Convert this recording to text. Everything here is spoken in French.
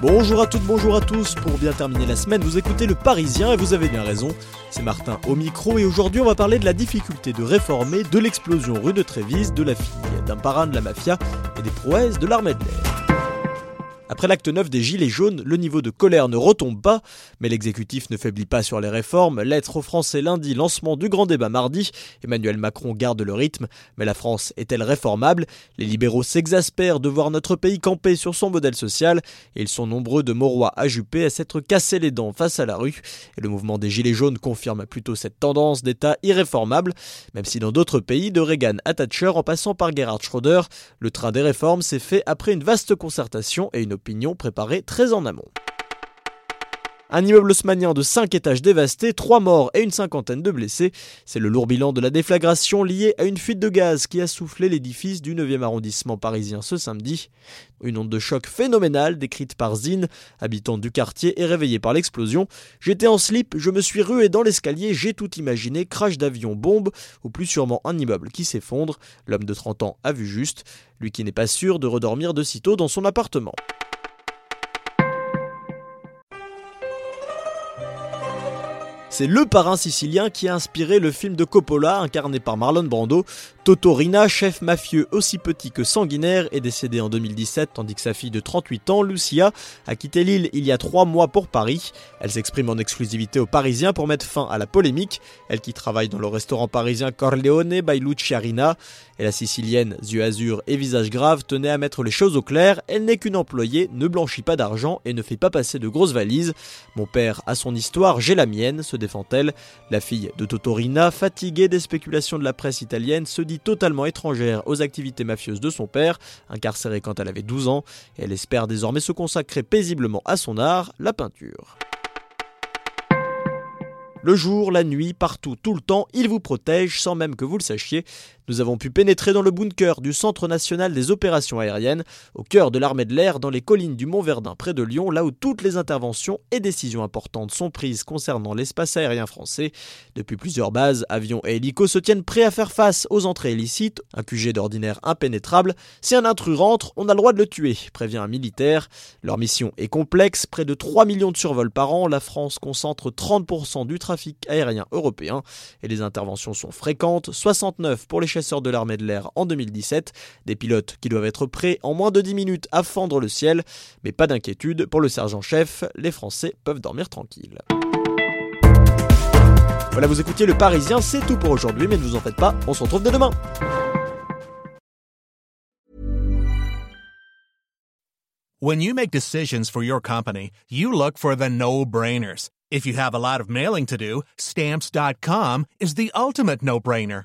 Bonjour à toutes, bonjour à tous. Pour bien terminer la semaine, vous écoutez Le Parisien et vous avez bien raison. C'est Martin au micro et aujourd'hui on va parler de la difficulté de réformer, de l'explosion rue de Trévise, de la fille d'un parrain de la mafia et des prouesses de l'armée de l'air. Après l'acte 9 des Gilets jaunes, le niveau de colère ne retombe pas, mais l'exécutif ne faiblit pas sur les réformes. Lettre aux Français lundi, lancement du grand débat mardi. Emmanuel Macron garde le rythme, mais la France est-elle réformable? Les libéraux s'exaspèrent de voir notre pays camper sur son modèle social, et ils sont nombreux de Mauroy à Juppé à s'être cassés les dents face à la rue. Et le mouvement des Gilets jaunes confirme plutôt cette tendance d'État irréformable, même si dans d'autres pays, de Reagan à Thatcher en passant par Gerhard Schröder, le train des réformes s'est fait après une vaste concertation et une opinion préparée très en amont. Un immeuble haussmanien de 5 étages dévasté, 3 morts et une cinquantaine de blessés. C'est le lourd bilan de la déflagration liée à une fuite de gaz qui a soufflé l'édifice du 9e arrondissement parisien ce samedi. Une onde de choc phénoménale décrite par Zine, habitante du quartier et réveillée par l'explosion. J'étais en slip, je me suis rué dans l'escalier, j'ai tout imaginé, crash d'avion, bombe, ou plus sûrement un immeuble qui s'effondre. L'homme de 30 ans a vu juste, lui qui n'est pas sûr de redormir de sitôt dans son appartement. C'est le parrain sicilien qui a inspiré le film de Coppola incarné par Marlon Brando. Totorina, chef mafieux aussi petit que sanguinaire, est décédé en 2017 tandis que sa fille de 38 ans, Lucia, a quitté l'île il y a trois mois pour Paris. Elle s'exprime en exclusivité aux Parisiens pour mettre fin à la polémique. Elle qui travaille dans le restaurant parisien Corleone by Luciarina. Et la sicilienne, yeux azur et visage grave, tenait à mettre les choses au clair. Elle n'est qu'une employée, ne blanchit pas d'argent et ne fait pas passer de grosses valises. Mon père a son histoire, j'ai la mienne, La fille de Totorina, fatiguée des spéculations de la presse italienne, se dit totalement étrangère aux activités mafieuses de son père, incarcéré quand elle avait 12 ans, elle espère désormais se consacrer paisiblement à son art, la peinture. Le jour, la nuit, partout, tout le temps, il vous protège sans même que vous le sachiez. Nous avons pu pénétrer dans le bunker du Centre national des opérations aériennes, au cœur de l'armée de l'air, dans les collines du Mont Verdun près de Lyon, là où toutes les interventions et décisions importantes sont prises concernant l'espace aérien français. Depuis plusieurs bases, avions et hélicos se tiennent prêts à faire face aux entrées illicites, un QG d'ordinaire impénétrable. Si un intrus rentre, on a le droit de le tuer, prévient un militaire. Leur mission est complexe, près de 3 millions de survols par an, la France concentre 30% du trafic aérien européen et les interventions sont fréquentes, 69 pour les de l'armée de l'air en 2017, des pilotes qui doivent être prêts en moins de 10 minutes à fendre le ciel, mais pas d'inquiétude pour le sergent-chef, les Français peuvent dormir tranquilles. Voilà, vous écoutiez le Parisien, c'est tout pour aujourd'hui, mais ne vous en faites pas, on se retrouve dès demain. When you make decisions for your company, you look for the no-brainers. If you have a lot of mailing to do, stamps.com is the ultimate no-brainer.